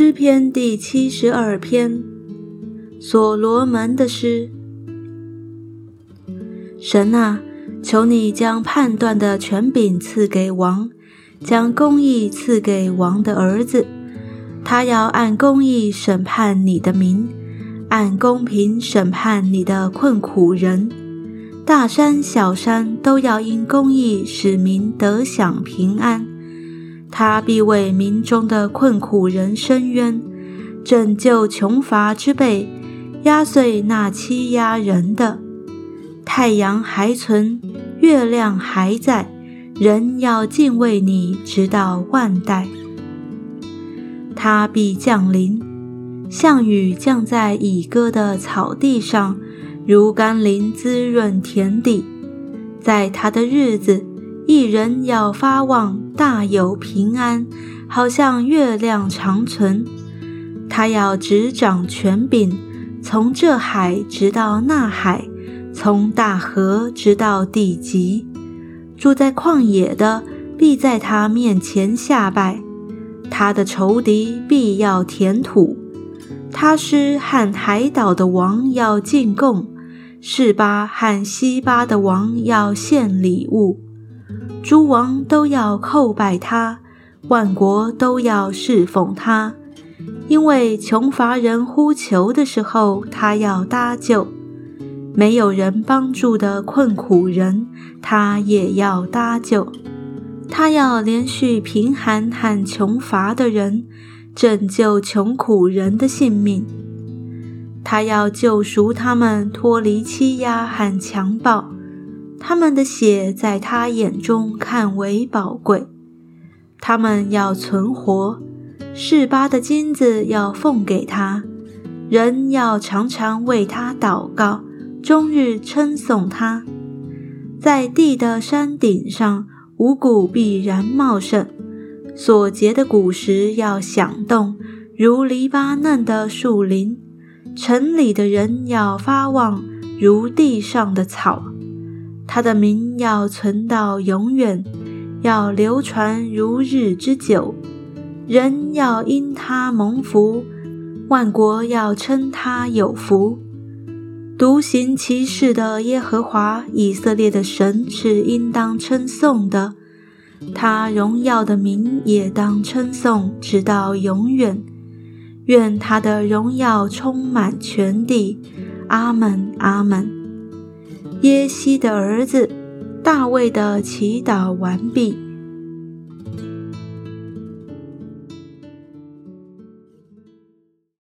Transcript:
诗篇第七十二篇，所罗门的诗。神啊，求你将判断的权柄赐给王，将公义赐给王的儿子。他要按公义审判你的民，按公平审判你的困苦人。大山小山都要因公义使民得享平安。他必为民中的困苦人伸冤，拯救穷乏之辈，压碎那欺压人的。太阳还存，月亮还在，人要敬畏你，直到万代。他必降临，像雨降在已割的草地上，如甘霖滋润田地。在他的日子。一人要发望大有平安，好像月亮长存。他要执掌权柄，从这海直到那海，从大河直到地极。住在旷野的必在他面前下拜，他的仇敌必要填土。他师和海岛的王要进贡，示巴和西巴的王要献礼物。诸王都要叩拜他，万国都要侍奉他，因为穷乏人呼求的时候，他要搭救；没有人帮助的困苦人，他也要搭救。他要连续贫寒和穷乏的人，拯救穷苦人的性命。他要救赎他们脱离欺压和强暴。他们的血在他眼中看为宝贵，他们要存活。示巴的金子要奉给他，人要常常为他祷告，终日称颂他。在地的山顶上，五谷必然茂盛，所结的果实要响动，如黎巴嫩的树林。城里的人要发旺，如地上的草。他的名要存到永远，要流传如日之久。人要因他蒙福，万国要称他有福。独行其事的耶和华以色列的神是应当称颂的，他荣耀的名也当称颂，直到永远。愿他的荣耀充满全地。阿门，阿门。耶西的儿子大卫的祈祷完毕。